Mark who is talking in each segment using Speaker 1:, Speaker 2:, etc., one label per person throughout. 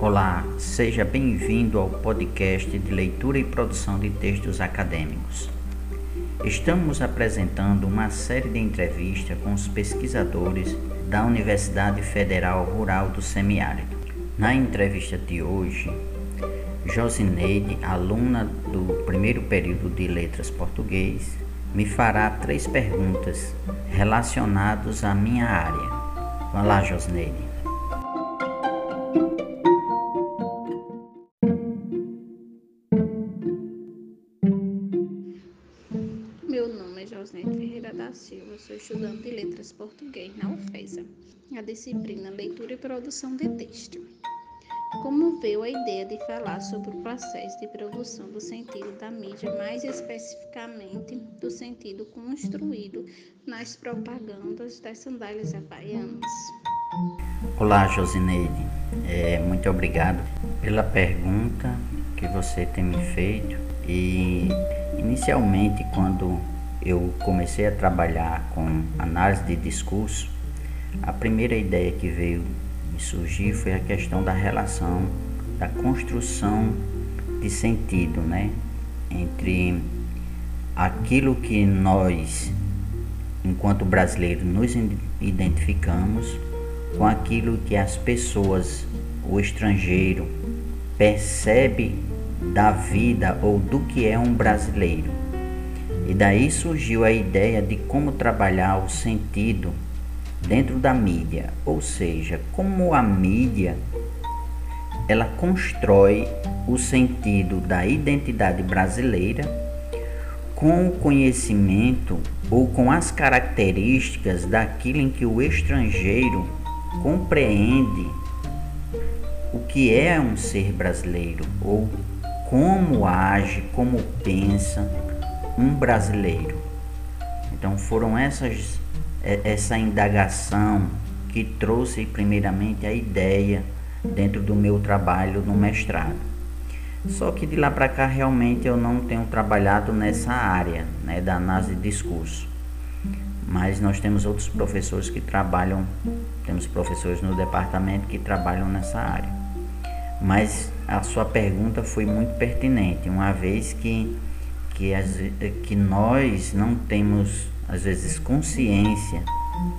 Speaker 1: Olá, seja bem-vindo ao podcast de leitura e produção de textos acadêmicos. Estamos apresentando uma série de entrevistas com os pesquisadores da Universidade Federal Rural do Semiárido. Na entrevista de hoje, Josineide, aluna do primeiro período de Letras Português, me fará três perguntas relacionadas à minha área. Vá lá, Josineide.
Speaker 2: É Josineide Ferreira da Silva, sou estudante de Letras Português na UFESA, a disciplina Leitura e Produção de Texto. Como veio a ideia de falar sobre o processo de produção do sentido da mídia, mais especificamente do sentido construído nas propagandas das sandálias havaianas?
Speaker 1: Olá, Josineide. É, muito obrigado pela pergunta que você tem me feito. E inicialmente, quando eu comecei a trabalhar com análise de discurso, a primeira ideia que veio me surgir foi a questão da relação, da construção de sentido, né? Entre aquilo que nós, enquanto brasileiros, nos identificamos com aquilo que as pessoas, o estrangeiro, percebe da vida ou do que é um brasileiro. E daí surgiu a ideia de como trabalhar o sentido dentro da mídia, ou seja, como a mídia ela constrói o sentido da identidade brasileira com o conhecimento ou com as características daquilo em que o estrangeiro compreende o que é um ser brasileiro ou como age, como pensa um brasileiro. Então foram essas é, essa indagação que trouxe primeiramente a ideia dentro do meu trabalho no mestrado. Só que de lá para cá realmente eu não tenho trabalhado nessa área né, da análise de discurso. Mas nós temos outros professores que trabalham, temos professores no departamento que trabalham nessa área. Mas a sua pergunta foi muito pertinente, uma vez que, que, as, que nós não temos às vezes consciência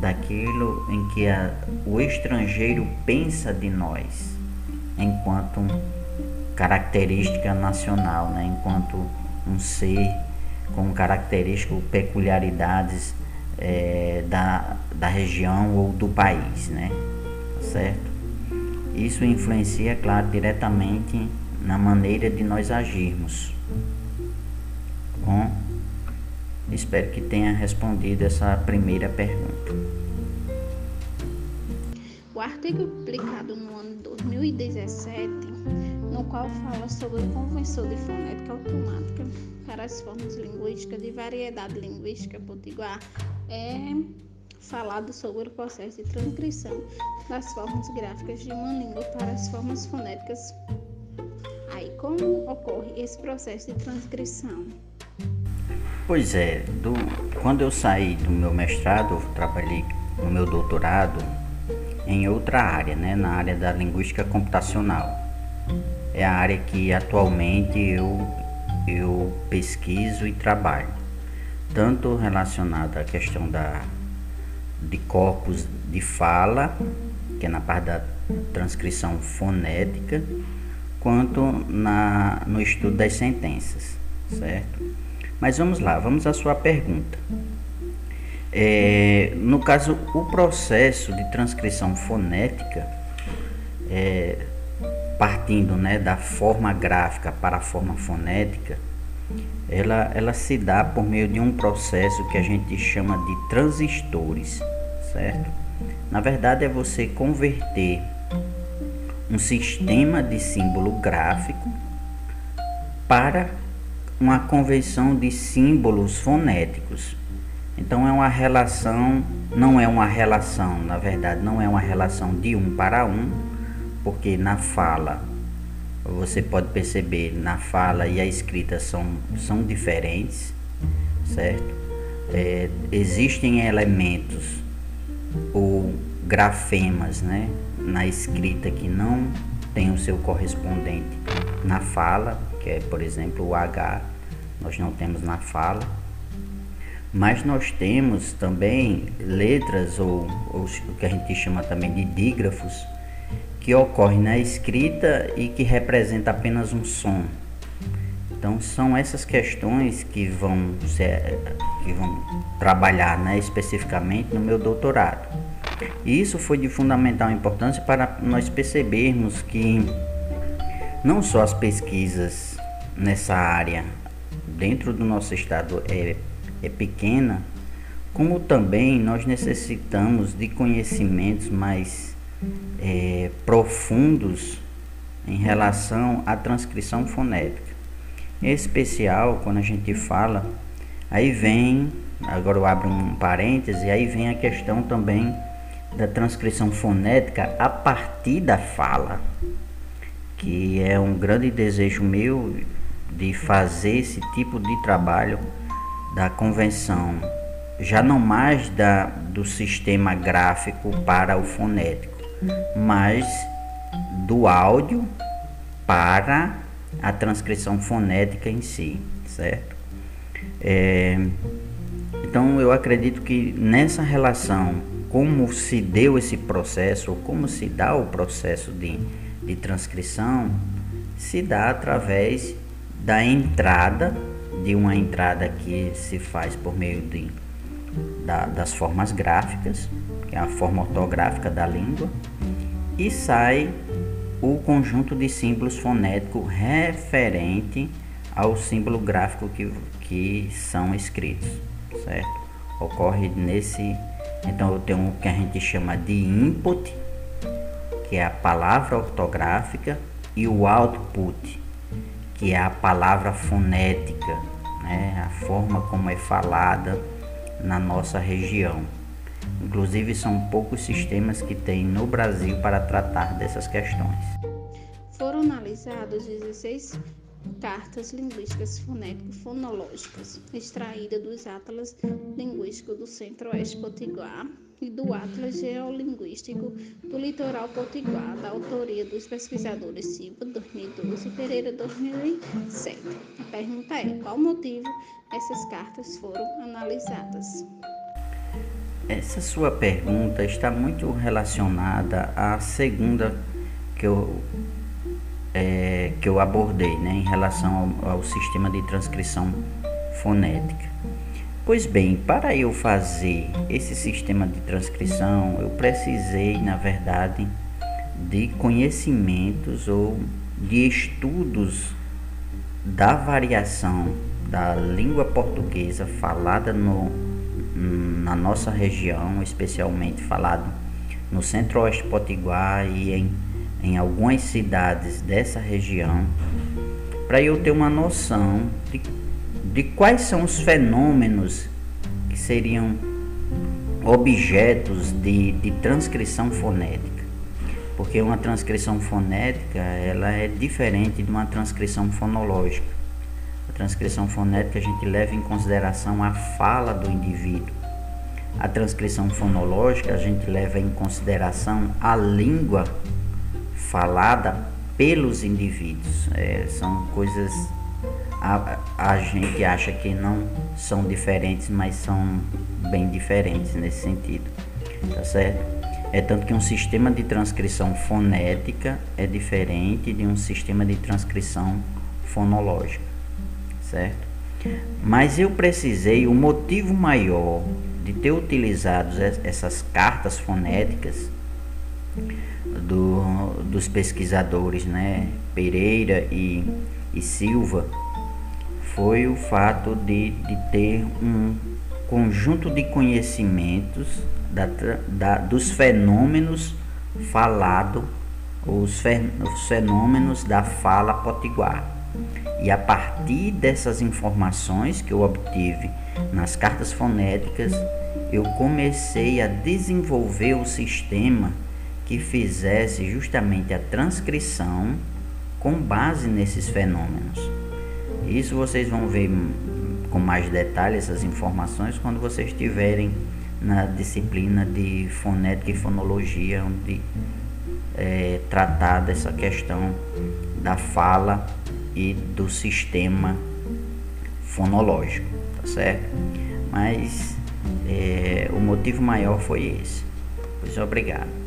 Speaker 1: daquilo em que a, o estrangeiro pensa de nós enquanto característica nacional, né? enquanto um ser com características, peculiaridades é, da, da região ou do país, né? certo? Isso influencia, claro, diretamente na maneira de nós agirmos. Espero que tenha respondido essa primeira pergunta.
Speaker 2: O artigo publicado no ano 2017, no qual fala sobre o convenção de fonética automática para as formas linguísticas de variedade linguística potiguar, é falado sobre o processo de transcrição das formas gráficas de uma língua para as formas fonéticas. Aí, como ocorre esse processo de transcrição?
Speaker 1: Pois é, do, quando eu saí do meu mestrado, eu trabalhei no meu doutorado em outra área, né, na área da linguística computacional. É a área que atualmente eu, eu pesquiso e trabalho, tanto relacionada à questão da, de corpos de fala, que é na parte da transcrição fonética, quanto na, no estudo das sentenças, certo? Mas vamos lá, vamos à sua pergunta. É, no caso, o processo de transcrição fonética, é, partindo né, da forma gráfica para a forma fonética, ela, ela se dá por meio de um processo que a gente chama de transistores, certo? Na verdade, é você converter um sistema de símbolo gráfico para uma convenção de símbolos fonéticos. Então é uma relação, não é uma relação, na verdade, não é uma relação de um para um, porque na fala você pode perceber na fala e a escrita são, são diferentes, certo? É, existem elementos ou grafemas, né, na escrita que não tem o seu correspondente na fala, que é, por exemplo, o H, nós não temos na fala. Mas nós temos também letras, ou, ou o que a gente chama também de dígrafos, que ocorrem na escrita e que representa apenas um som. Então são essas questões que vão, ser, que vão trabalhar né, especificamente no meu doutorado. E isso foi de fundamental importância para nós percebermos que não só as pesquisas nessa área dentro do nosso estado é, é pequena, como também nós necessitamos de conhecimentos mais é, profundos em relação à transcrição fonética. Em especial, quando a gente fala, aí vem, agora eu abro um parêntese, aí vem a questão também da transcrição fonética a partir da fala, que é um grande desejo meu de fazer esse tipo de trabalho da convenção, já não mais da, do sistema gráfico para o fonético, mas do áudio para a transcrição fonética em si, certo? É, então eu acredito que nessa relação, como se deu esse processo, ou como se dá o processo de, de transcrição, se dá através da entrada, de uma entrada que se faz por meio de, da, das formas gráficas, que é a forma ortográfica da língua, e sai o conjunto de símbolos fonéticos referente ao símbolo gráfico que, que são escritos, certo? Ocorre nesse, então eu tenho o que a gente chama de input, que é a palavra ortográfica, e o output, que é a palavra fonética, né? a forma como é falada na nossa região. Inclusive, são poucos sistemas que tem no Brasil para tratar dessas questões.
Speaker 2: Foram analisados 16 cartas linguísticas fonético-fonológicas, extraídas dos Atlas Linguísticos do Centro-Oeste Potiguar e do Atlas Geolinguístico do Litoral Potiguar, da autoria dos pesquisadores Silva, 2012 e Pereira, 2007. A pergunta é: qual motivo essas cartas foram analisadas?
Speaker 1: Essa sua pergunta está muito relacionada à segunda que eu, é, que eu abordei né, em relação ao, ao sistema de transcrição fonética. Pois bem, para eu fazer esse sistema de transcrição, eu precisei, na verdade, de conhecimentos ou de estudos da variação da língua portuguesa falada no na nossa região, especialmente falado no centro-oeste potiguar e em, em algumas cidades dessa região, para eu ter uma noção de, de quais são os fenômenos que seriam objetos de, de transcrição fonética. Porque uma transcrição fonética ela é diferente de uma transcrição fonológica. A transcrição fonética a gente leva em consideração a fala do indivíduo a transcrição fonológica, a gente leva em consideração a língua falada pelos indivíduos. É, são coisas. A, a gente acha que não são diferentes, mas são bem diferentes nesse sentido. Tá certo? É tanto que um sistema de transcrição fonética é diferente de um sistema de transcrição fonológica, certo? Mas eu precisei, o motivo maior de ter utilizado essas cartas fonéticas do, dos pesquisadores né, Pereira e, e Silva foi o fato de, de ter um conjunto de conhecimentos da, da, dos fenômenos falado, os, os fenômenos da fala potiguar. E a partir dessas informações que eu obtive nas cartas fonéticas, eu comecei a desenvolver o sistema que fizesse justamente a transcrição com base nesses fenômenos. Isso vocês vão ver com mais detalhe essas informações quando vocês estiverem na disciplina de fonética e fonologia, onde é, tratar dessa questão da fala e do sistema fonológico, tá certo? Mas é, o motivo maior foi esse. Pois obrigado.